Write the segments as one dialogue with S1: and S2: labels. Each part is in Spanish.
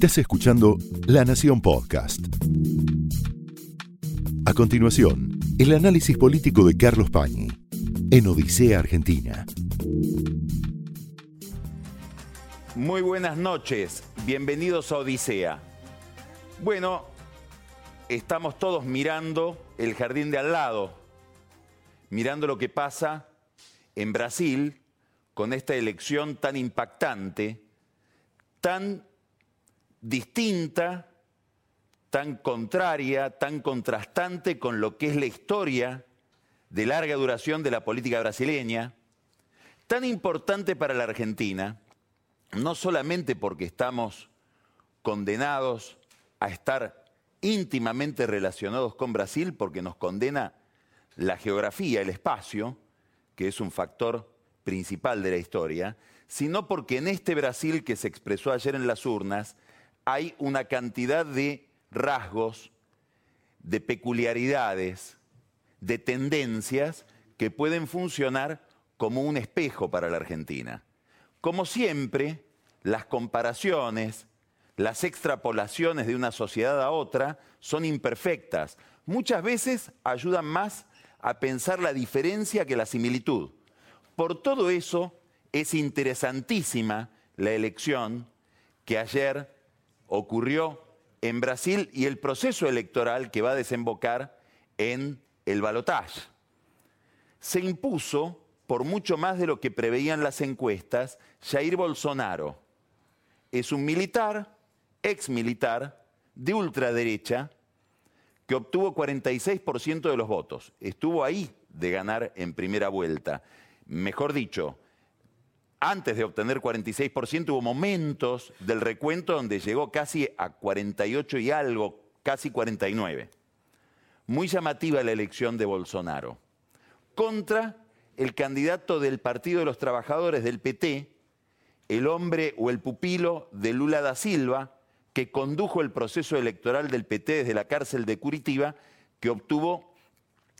S1: Estás escuchando La Nación Podcast. A continuación, el análisis político de Carlos Pañi en Odisea Argentina.
S2: Muy buenas noches, bienvenidos a Odisea. Bueno, estamos todos mirando el jardín de al lado, mirando lo que pasa en Brasil con esta elección tan impactante, tan distinta, tan contraria, tan contrastante con lo que es la historia de larga duración de la política brasileña, tan importante para la Argentina, no solamente porque estamos condenados a estar íntimamente relacionados con Brasil, porque nos condena la geografía, el espacio, que es un factor principal de la historia, sino porque en este Brasil que se expresó ayer en las urnas hay una cantidad de rasgos, de peculiaridades, de tendencias que pueden funcionar como un espejo para la Argentina. Como siempre, las comparaciones, las extrapolaciones de una sociedad a otra son imperfectas. Muchas veces ayudan más a pensar la diferencia que la similitud. Por todo eso es interesantísima la elección que ayer ocurrió en Brasil y el proceso electoral que va a desembocar en el balotaje. Se impuso, por mucho más de lo que preveían las encuestas, Jair Bolsonaro. Es un militar, ex militar, de ultraderecha, que obtuvo 46% de los votos. Estuvo ahí de ganar en primera vuelta. Mejor dicho, antes de obtener 46% hubo momentos del recuento donde llegó casi a 48 y algo, casi 49. Muy llamativa la elección de Bolsonaro. Contra el candidato del Partido de los Trabajadores del PT, el hombre o el pupilo de Lula da Silva, que condujo el proceso electoral del PT desde la cárcel de Curitiba, que obtuvo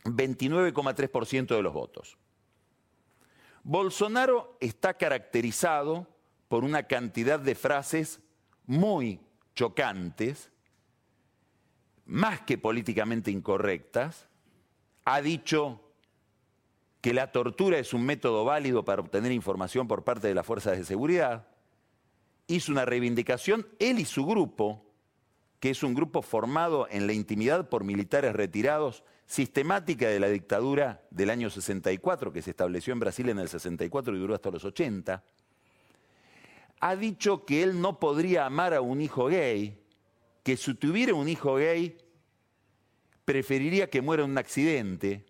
S2: 29,3% de los votos. Bolsonaro está caracterizado por una cantidad de frases muy chocantes, más que políticamente incorrectas. Ha dicho que la tortura es un método válido para obtener información por parte de las fuerzas de seguridad hizo una reivindicación, él y su grupo, que es un grupo formado en la intimidad por militares retirados, sistemática de la dictadura del año 64, que se estableció en Brasil en el 64 y duró hasta los 80, ha dicho que él no podría amar a un hijo gay, que si tuviera un hijo gay, preferiría que muera en un accidente.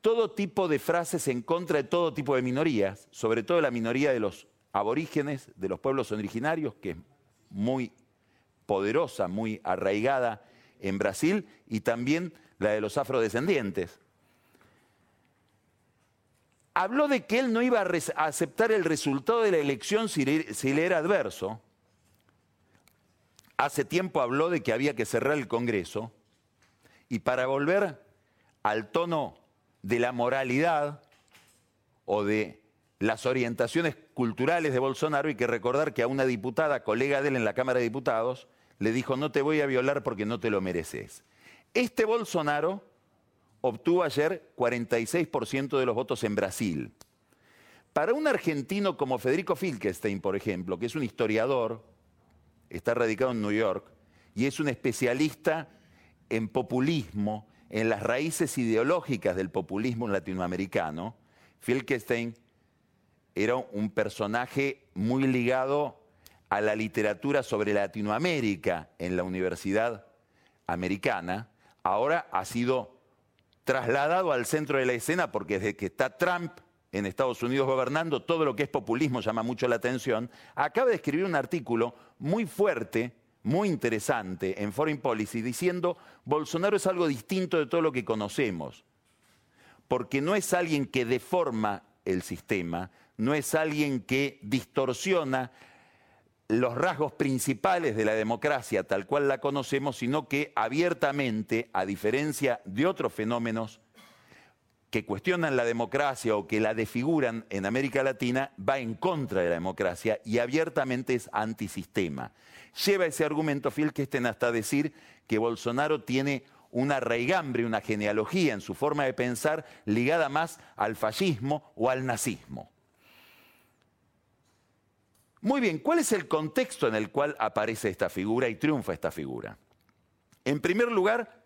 S2: Todo tipo de frases en contra de todo tipo de minorías, sobre todo la minoría de los aborígenes de los pueblos originarios, que es muy poderosa, muy arraigada en Brasil, y también la de los afrodescendientes. Habló de que él no iba a aceptar el resultado de la elección si le, era adverso. Hace tiempo habló de que había que cerrar el Congreso. Y para volver al tono de la moralidad o de las orientaciones culturales de Bolsonaro y que recordar que a una diputada, colega de él en la Cámara de Diputados, le dijo, no te voy a violar porque no te lo mereces. Este Bolsonaro obtuvo ayer 46% de los votos en Brasil. Para un argentino como Federico Filkestein, por ejemplo, que es un historiador, está radicado en New York, y es un especialista en populismo, en las raíces ideológicas del populismo latinoamericano, Filkestein era un personaje muy ligado a la literatura sobre Latinoamérica en la Universidad Americana. Ahora ha sido trasladado al centro de la escena porque desde que está Trump en Estados Unidos gobernando, todo lo que es populismo llama mucho la atención. Acaba de escribir un artículo muy fuerte, muy interesante en Foreign Policy diciendo Bolsonaro es algo distinto de todo lo que conocemos, porque no es alguien que deforma el sistema, no es alguien que distorsiona los rasgos principales de la democracia tal cual la conocemos, sino que abiertamente, a diferencia de otros fenómenos, que cuestionan la democracia o que la desfiguran en América Latina va en contra de la democracia y abiertamente es antisistema. Lleva ese argumento que estén hasta decir que Bolsonaro tiene una raigambre, una genealogía en su forma de pensar ligada más al fascismo o al nazismo. Muy bien, ¿cuál es el contexto en el cual aparece esta figura y triunfa esta figura? En primer lugar,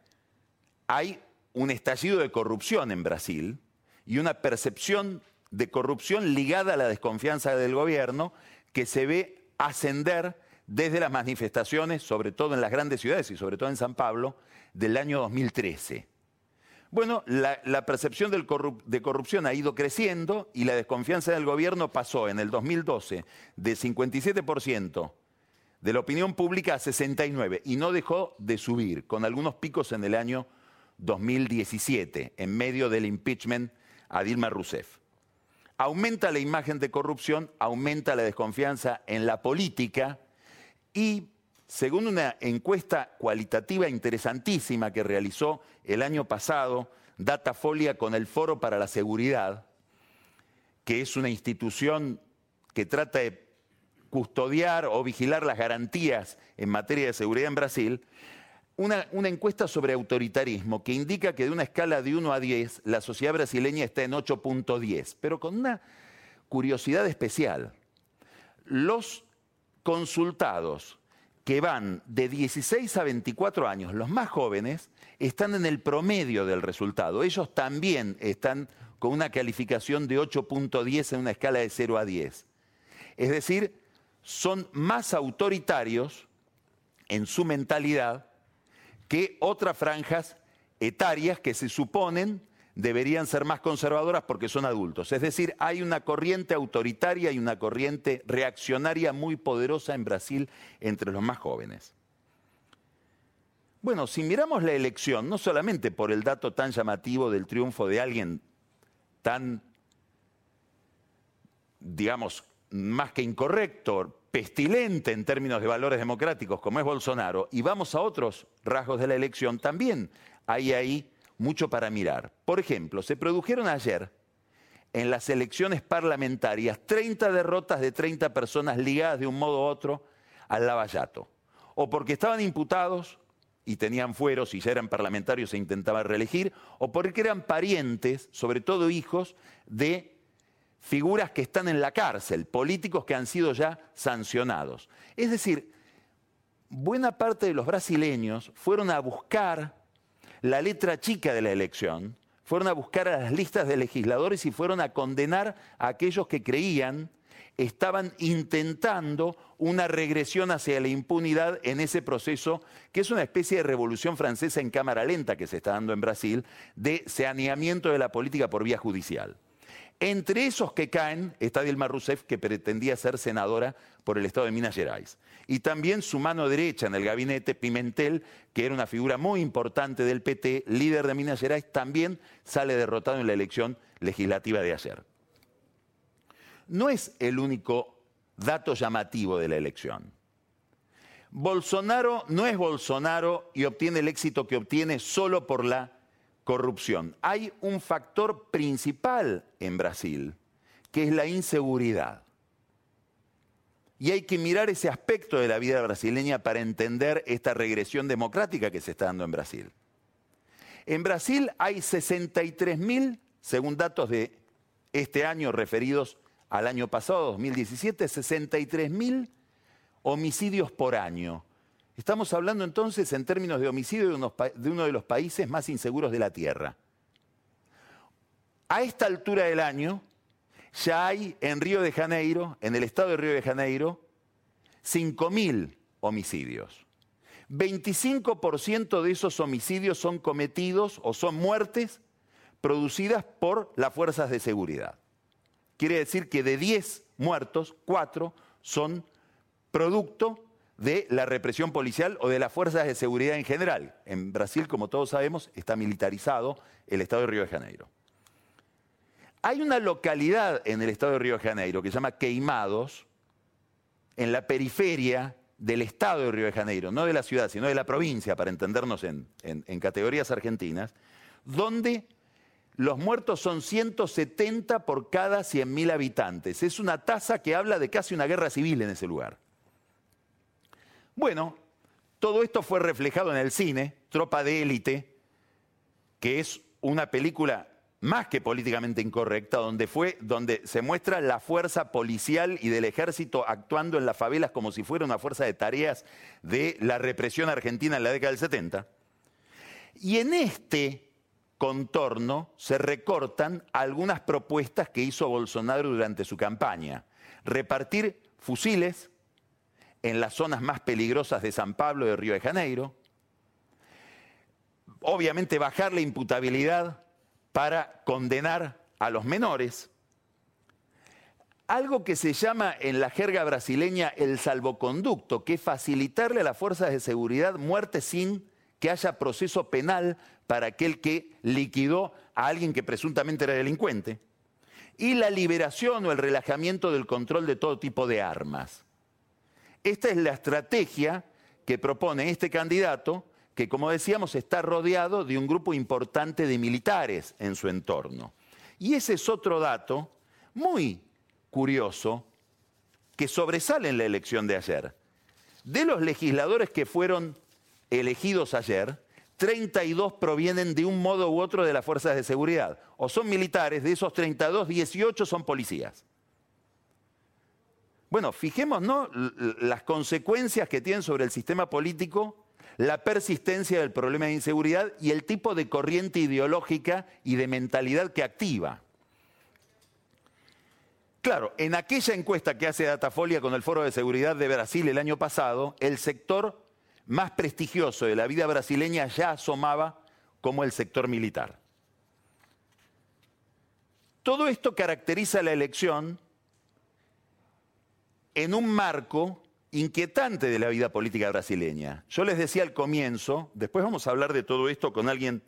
S2: hay un estallido de corrupción en Brasil y una percepción de corrupción ligada a la desconfianza del gobierno que se ve ascender desde las manifestaciones, sobre todo en las grandes ciudades y sobre todo en San Pablo, del año 2013. Bueno, la, percepción de corrupción ha ido creciendo y la desconfianza del gobierno pasó en el 2012 de 57% de la opinión pública a 69% y no dejó de subir, con algunos picos en el año 2017, en medio del impeachment a Dilma Rousseff. Aumenta la imagen de corrupción, aumenta la desconfianza en la política y, según una encuesta cualitativa interesantísima que realizó el año pasado Datafolia con el Foro para la Seguridad, que es una institución que trata de custodiar o vigilar las garantías en materia de seguridad en Brasil, una, encuesta sobre autoritarismo que indica que de una escala de 1 a 10, la sociedad brasileña está en 8.10, pero con una curiosidad especial. Los consultados que van de 16 a 24 años, los más jóvenes, están en el promedio del resultado. Ellos también están con una calificación de 8.10 en una escala de 0 a 10. Es decir, son más autoritarios en su mentalidad que otras franjas etarias que se suponen deberían ser más conservadoras porque son adultos. Es decir, hay una corriente autoritaria y una corriente reaccionaria muy poderosa en Brasil entre los más jóvenes. Bueno, si miramos la elección, no solamente por el dato tan llamativo del triunfo de alguien tan, digamos, más que incorrecto, pestilente en términos de valores democráticos como es Bolsonaro, y vamos a otros rasgos de la elección, también hay ahí mucho para mirar. Por ejemplo, se produjeron ayer en las elecciones parlamentarias 30 derrotas de 30 personas ligadas de un modo u otro al lavallato, o porque estaban imputados y tenían fueros y ya eran parlamentarios e intentaban reelegir, o porque eran parientes, sobre todo hijos, de figuras que están en la cárcel, políticos que han sido ya sancionados. Es decir, buena parte de los brasileños fueron a buscar la letra chica de la elección, fueron a buscar a las listas de legisladores y fueron a condenar a aquellos que creían estaban intentando una regresión hacia la impunidad en ese proceso, que es una especie de revolución francesa en cámara lenta que se está dando en Brasil, de saneamiento de la política por vía judicial. Entre esos que caen está Dilma Rousseff, que pretendía ser senadora por el estado de Minas Gerais. Y también su mano derecha en el gabinete, Pimentel, que era una figura muy importante del PT, líder de Minas Gerais, también sale derrotado en la elección legislativa de ayer. No es el único dato llamativo de la elección. Bolsonaro no es Bolsonaro y obtiene el éxito que obtiene solo por la corrupción. Hay un factor principal en Brasil, que es la inseguridad. Y hay que mirar ese aspecto de la vida brasileña para entender esta regresión democrática que se está dando en Brasil. En Brasil hay 63.000, según datos de este año referidos al año pasado, 2017, 63.000 homicidios por año. Estamos hablando entonces en términos de homicidio de, uno de los países más inseguros de la Tierra. A esta altura del año ya hay en Río de Janeiro, en el estado de Río de Janeiro, 5.000 homicidios. 25% de esos homicidios son cometidos o son muertes producidas por las fuerzas de seguridad. Quiere decir que de 10 muertos, 4 son producto de la represión policial o de las fuerzas de seguridad en general. En Brasil, como todos sabemos, está militarizado el estado de Río de Janeiro. Hay una localidad en el estado de Río de Janeiro que se llama Queimados, en la periferia del estado de Río de Janeiro, no de la ciudad, sino de la provincia, para entendernos en, en categorías argentinas, donde los muertos son 170 por cada 100.000 habitantes. Es una tasa que habla de casi una guerra civil en ese lugar. Bueno, todo esto fue reflejado en el cine, Tropa de Élite, que es una película más que políticamente incorrecta, donde, fue, donde se muestra la fuerza policial y del ejército actuando en las favelas como si fuera una fuerza de tareas de la represión argentina en la década del 70. Y en este contorno se recortan algunas propuestas que hizo Bolsonaro durante su campaña. Repartir fusiles en las zonas más peligrosas de San Pablo y de Río de Janeiro. Obviamente bajar la imputabilidad para condenar a los menores. Algo que se llama en la jerga brasileña el salvoconducto, que es facilitarle a las fuerzas de seguridad muerte sin que haya proceso penal para aquel que liquidó a alguien que presuntamente era delincuente, y la liberación o el relajamiento del control de todo tipo de armas. Esta es la estrategia que propone este candidato, que como decíamos está rodeado de un grupo importante de militares en su entorno. Y ese es otro dato muy curioso que sobresale en la elección de ayer. De los legisladores que fueron elegidos ayer, 32 provienen de un modo u otro de las fuerzas de seguridad. O son militares, de esos 32, 18 son policías. Bueno, fijémonos las consecuencias que tienen sobre el sistema político la persistencia del problema de inseguridad y el tipo de corriente ideológica y de mentalidad que activa. Claro, en aquella encuesta que hace Datafolia con el Foro de Seguridad de Brasil el año pasado, el sector más prestigioso de la vida brasileña ya asomaba como el sector militar. Todo esto caracteriza la elección en un marco inquietante de la vida política brasileña. Yo les decía al comienzo, después vamos a hablar de todo esto con alguien,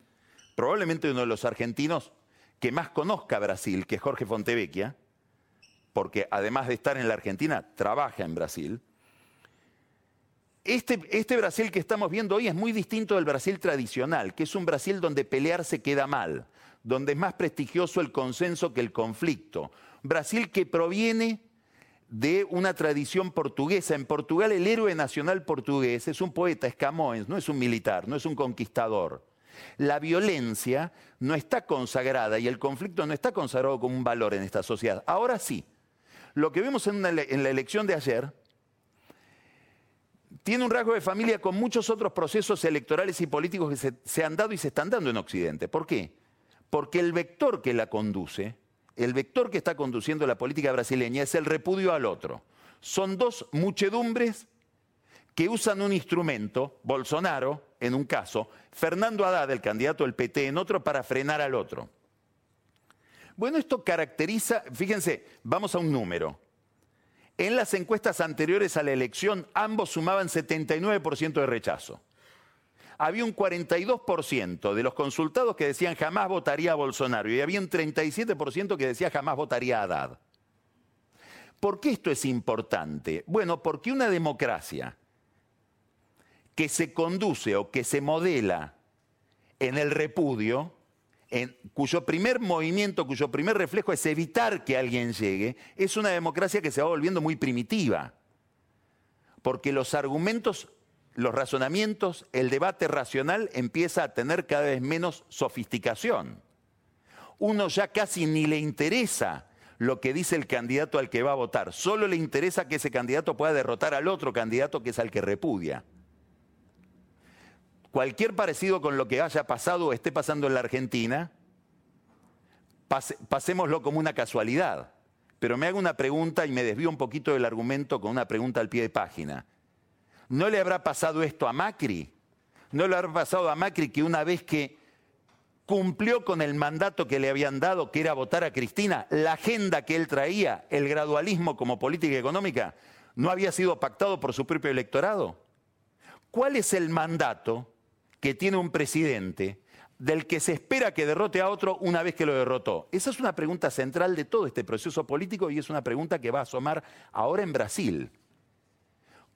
S2: probablemente uno de los argentinos que más conozca Brasil, que es Jorge Fontevecchia, porque además de estar en la Argentina, trabaja en Brasil. Este, este, Brasil que estamos viendo hoy es muy distinto del Brasil tradicional, que es un Brasil donde pelear se queda mal, donde es más prestigioso el consenso que el conflicto. Brasil que proviene de una tradición portuguesa. En Portugal el héroe nacional portugués es un poeta, es Camões, no es un militar, no es un conquistador. La violencia no está consagrada y el conflicto no está consagrado como un valor en esta sociedad. Ahora sí, lo que vemos en, la elección de ayer tiene un rasgo de familia con muchos otros procesos electorales y políticos que se, han dado y se están dando en Occidente. ¿Por qué? Porque el vector que la conduce, el vector que está conduciendo la política brasileña es el repudio al otro. Son dos muchedumbres que usan un instrumento, Bolsonaro en un caso, Fernando Haddad, el candidato del PT, en otro, para frenar al otro. Bueno, esto caracteriza, fíjense, vamos a un número. En las encuestas anteriores a la elección, ambos sumaban 79% de rechazo. Había un 42% de los consultados que decían jamás votaría a Bolsonaro y había un 37% que decía jamás votaría a Haddad. ¿Por qué esto es importante? Bueno, porque una democracia que se conduce o que se modela en el repudio, cuyo primer movimiento, cuyo primer reflejo es evitar que alguien llegue, es una democracia que se va volviendo muy primitiva. Porque los argumentos, los razonamientos, el debate racional empieza a tener cada vez menos sofisticación. Uno ya casi ni le interesa lo que dice el candidato al que va a votar, solo le interesa que ese candidato pueda derrotar al otro candidato que es al que repudia cualquier parecido con lo que haya pasado o esté pasando en la Argentina, pasémoslo como una casualidad. Pero me hago una pregunta y me desvío un poquito del argumento con una pregunta al pie de página. ¿No le habrá pasado esto a Macri? ¿No le habrá pasado a Macri que una vez que cumplió con el mandato que le habían dado, que era votar a Cristina, la agenda que él traía, el gradualismo como política económica, no había sido pactado por su propio electorado? ¿Cuál es el mandato que tiene un presidente del que se espera que derrote a otro una vez que lo derrotó? Esa es una pregunta central de todo este proceso político y es una pregunta que va a asomar ahora en Brasil.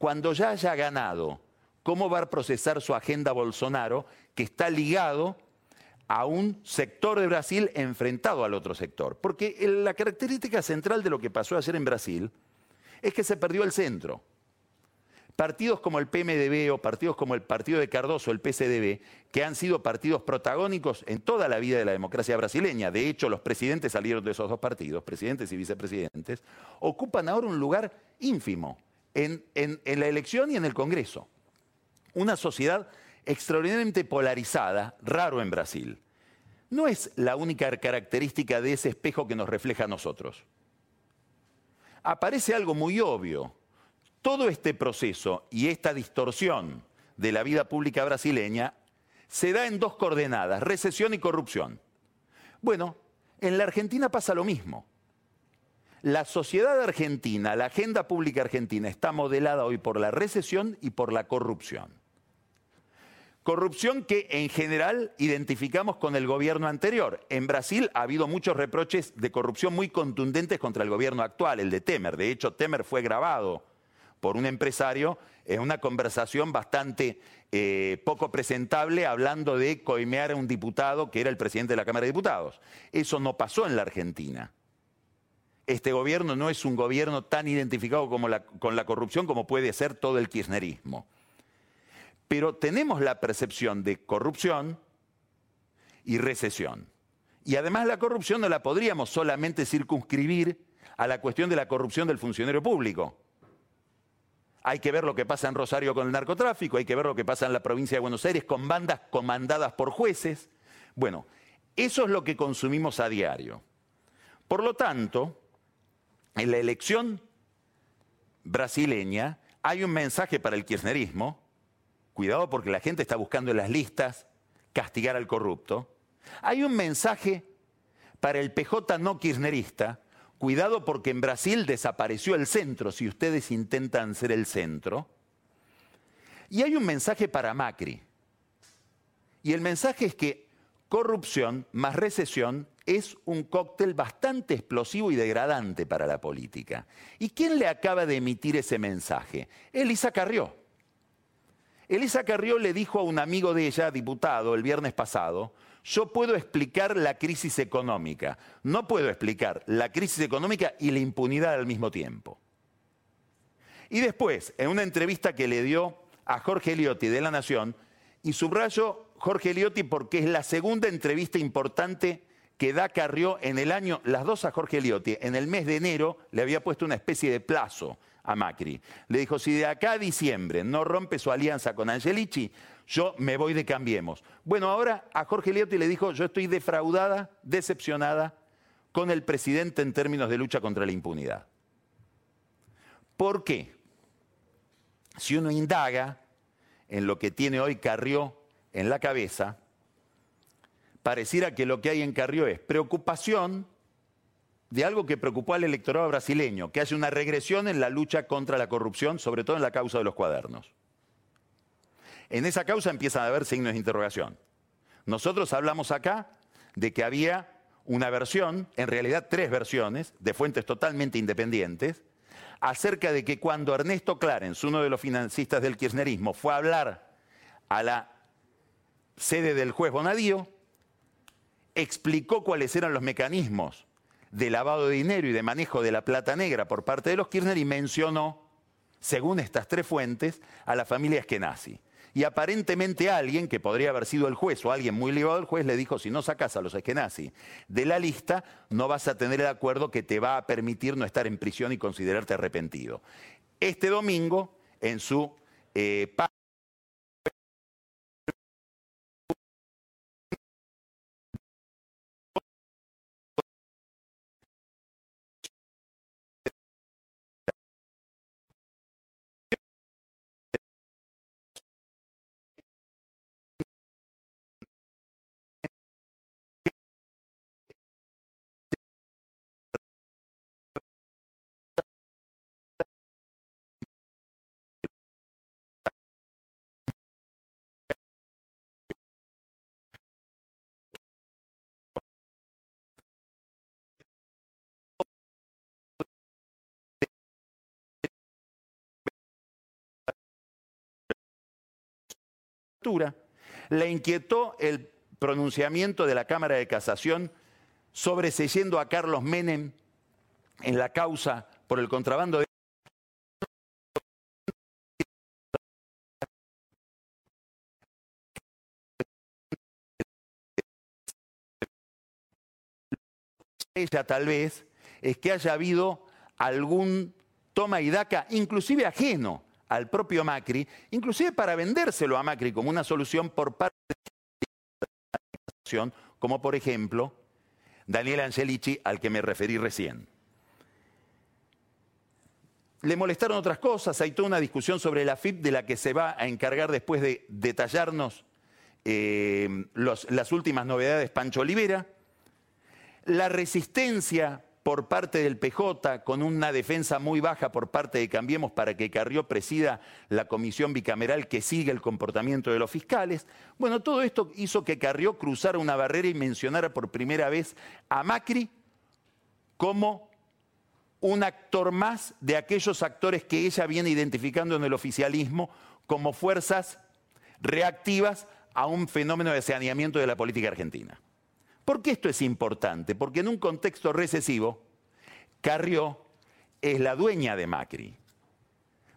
S2: Cuando ya haya ganado, ¿cómo va a procesar su agenda Bolsonaro que está ligado a un sector de Brasil enfrentado al otro sector. Porque la característica central de lo que pasó ayer en Brasil es que se perdió el centro. Partidos como el PMDB o partidos como el Partido de Cardoso, el PCDB, que han sido partidos protagónicos en toda la vida de la democracia brasileña, de hecho los presidentes salieron de esos dos partidos, presidentes y vicepresidentes, ocupan ahora un lugar ínfimo en, la elección y en el Congreso. Una sociedad extraordinariamente polarizada, raro en Brasil. No es la única característica de ese espejo que nos refleja a nosotros. Aparece algo muy obvio. Todo este proceso y esta distorsión de la vida pública brasileña se da en dos coordenadas, recesión y corrupción. Bueno, en la Argentina pasa lo mismo. La sociedad argentina, la agenda pública argentina está modelada hoy por la recesión y por la corrupción. Corrupción que en general identificamos con el gobierno anterior. En Brasil ha habido muchos reproches de corrupción muy contundentes contra el gobierno actual, el de Temer. De hecho, Temer fue grabado por un empresario en una conversación bastante eh, poco presentable hablando de coimear a un diputado que era el presidente de la Cámara de Diputados. Eso no pasó en la Argentina. Este gobierno no es un gobierno tan identificado con la corrupción como puede ser todo el kirchnerismo pero tenemos la percepción de corrupción y recesión. Y además la corrupción no la podríamos solamente circunscribir a la cuestión de la corrupción del funcionario público. Hay que ver lo que pasa en Rosario con el narcotráfico, hay que ver lo que pasa en la provincia de Buenos Aires con bandas comandadas por jueces. Bueno, eso es lo que consumimos a diario. Por lo tanto, en la elección brasileña hay un mensaje para el kirchnerismo Cuidado porque la gente está buscando en las listas castigar al corrupto. Hay un mensaje para el PJ no kirchnerista. Cuidado porque en Brasil desapareció el centro si ustedes intentan ser el centro. Y hay un mensaje para Macri. Y el mensaje es que corrupción más recesión es un cóctel bastante explosivo y degradante para la política. ¿Y quién le acaba de emitir ese mensaje? Elisa Carrió. Elisa Carrió le dijo a un amigo de ella, diputado, el viernes pasado, yo puedo explicar la crisis económica, no puedo explicar la crisis económica y la impunidad al mismo tiempo. Y después, en una entrevista que le dio a Jorge Eliotti de La Nación, y subrayo Jorge Eliotti porque es la segunda entrevista importante que da Carrió en el año, las dos a Jorge Eliotti, en el mes de enero le había puesto una especie de plazo a Macri. Le dijo, si de acá a diciembre no rompe su alianza con Angelici, yo me voy de Cambiemos. Bueno, ahora a Jorge Liotti le dijo, yo estoy defraudada, decepcionada con el presidente en términos de lucha contra la impunidad. ¿Por qué? Si uno indaga en lo que tiene hoy Carrió en la cabeza, pareciera que lo que hay en Carrió es preocupación de algo que preocupó al electorado brasileño, que hace una regresión en la lucha contra la corrupción, sobre todo en la causa de los cuadernos. En esa causa empiezan a haber signos de interrogación. Nosotros hablamos acá de que había una versión, en realidad tres versiones, de fuentes totalmente independientes, acerca de que cuando Ernesto Clarence, uno de los financistas del kirchnerismo, fue a hablar a la sede del juez Bonadío, explicó cuáles eran los mecanismos de lavado de dinero y de manejo de la plata negra por parte de los Kirchner y mencionó, según estas tres fuentes, a la familia Eskenazi. Y aparentemente alguien, que podría haber sido el juez o alguien muy ligado al juez, le dijo, si no sacas a los Eskenazi de la lista, no vas a tener el acuerdo que te va a permitir no estar en prisión y considerarte arrepentido. Este domingo, en su eh, Le inquietó el pronunciamiento de la Cámara de Casación sobreseyendo a Carlos Menem en la causa por el contrabando de ella tal vez es que haya habido algún toma y daca, inclusive ajeno al propio Macri, inclusive para vendérselo a Macri como una solución por parte de la como por ejemplo Daniel Angelici, al que me referí recién. Le molestaron otras cosas, hay toda una discusión sobre la FIP de la que se va a encargar después de detallarnos eh, las últimas novedades Pancho Olivera. La resistencia por parte del PJ, con una defensa muy baja por parte de Cambiemos para que Carrió presida la comisión bicameral que sigue el comportamiento de los fiscales. Bueno, todo esto hizo que Carrió cruzara una barrera y mencionara por primera vez a Macri como un actor más de aquellos actores que ella viene identificando en el oficialismo como fuerzas reactivas a un fenómeno de saneamiento de la política argentina. ¿Por qué esto es importante? Porque en un contexto recesivo, Carrió es la dueña de Macri.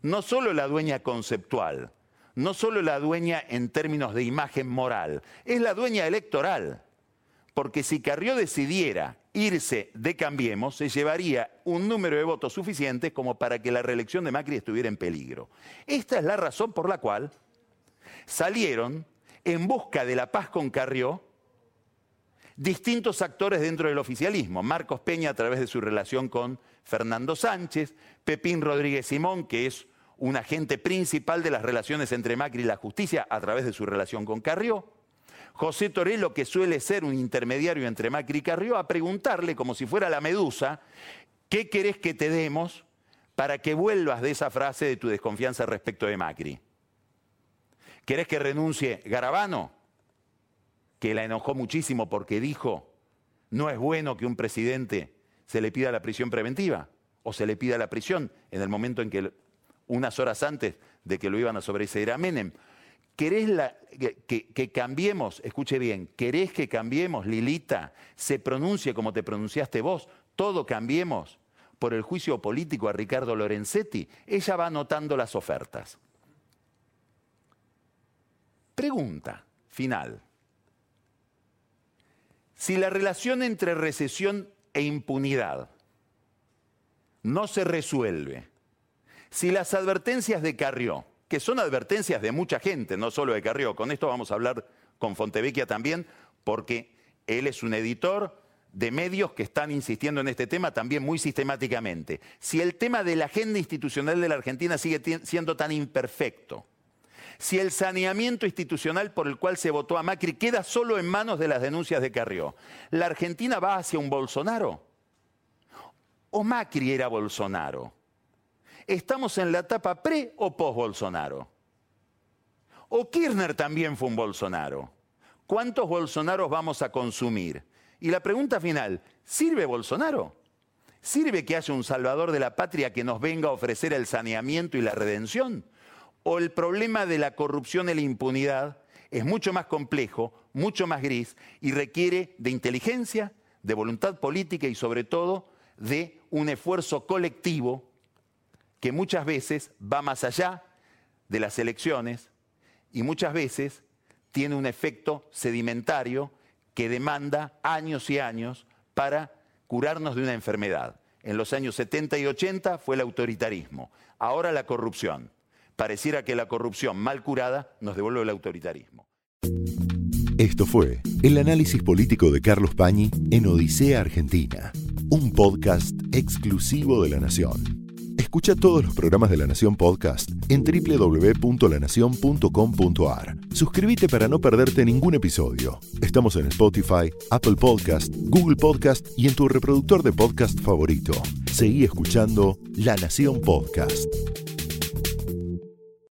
S2: No solo la dueña conceptual, no solo la dueña en términos de imagen moral, es la dueña electoral. Porque si Carrió decidiera irse de Cambiemos, se llevaría un número de votos suficiente como para que la reelección de Macri estuviera en peligro. Esta es la razón por la cual salieron en busca de la paz con Carrió distintos actores dentro del oficialismo. Marcos Peña a través de su relación con Fernando Sánchez, Pepín Rodríguez Simón, que es un agente principal de las relaciones entre Macri y la justicia a través de su relación con Carrió. José Torello, que suele ser un intermediario entre Macri y Carrió, a preguntarle, como si fuera la medusa, ¿qué querés que te demos para que vuelvas de esa frase de tu desconfianza respecto de Macri? ¿Querés que renuncie Garabano? Que la enojó muchísimo porque dijo, no es bueno que un presidente se le pida la prisión preventiva o se le pida la prisión en el momento en que, unas horas antes de que lo iban a sobreseer a Menem. ¿Querés que, que, cambiemos? Escuche bien, ¿querés que cambiemos, Lilita? Se pronuncie como te pronunciaste vos, todo cambiemos por el juicio político a Ricardo Lorenzetti. Ella va anotando las ofertas. Pregunta final. Si la relación entre recesión e impunidad no se resuelve, si las advertencias de Carrió, que son advertencias de mucha gente, no solo de Carrió, con esto vamos a hablar con Fontevecchia también, porque él es un editor de medios que están insistiendo en este tema también muy sistemáticamente. Si el tema de la agenda institucional de la Argentina sigue siendo tan imperfecto, si el saneamiento institucional por el cual se votó a Macri queda solo en manos de las denuncias de Carrió, ¿la Argentina va hacia un Bolsonaro? ¿O Macri era Bolsonaro? ¿Estamos en la etapa pre o post-Bolsonaro? ¿O Kirchner también fue un Bolsonaro? ¿Cuántos Bolsonaros vamos a consumir? Y la pregunta final, ¿sirve Bolsonaro? ¿Sirve que haya un salvador de la patria que nos venga a ofrecer el saneamiento y la redención? O el problema de la corrupción y la impunidad es mucho más complejo, mucho más gris y requiere de inteligencia, de voluntad política y sobre todo de un esfuerzo colectivo que muchas veces va más allá de las elecciones y muchas veces tiene un efecto sedimentario que demanda años y años para curarnos de una enfermedad. En los años 70 y 80 fue el autoritarismo, ahora la corrupción pareciera que la corrupción mal curada nos devuelve el autoritarismo.
S1: Esto fue el análisis político de Carlos Pañi en Odisea Argentina, un podcast exclusivo de La Nación. Escucha todos los programas de La Nación Podcast en www.lanacion.com.ar. Suscríbete para no perderte ningún episodio. Estamos en Spotify, Apple Podcast, Google Podcast y en tu reproductor de podcast favorito. Seguí escuchando La Nación Podcast.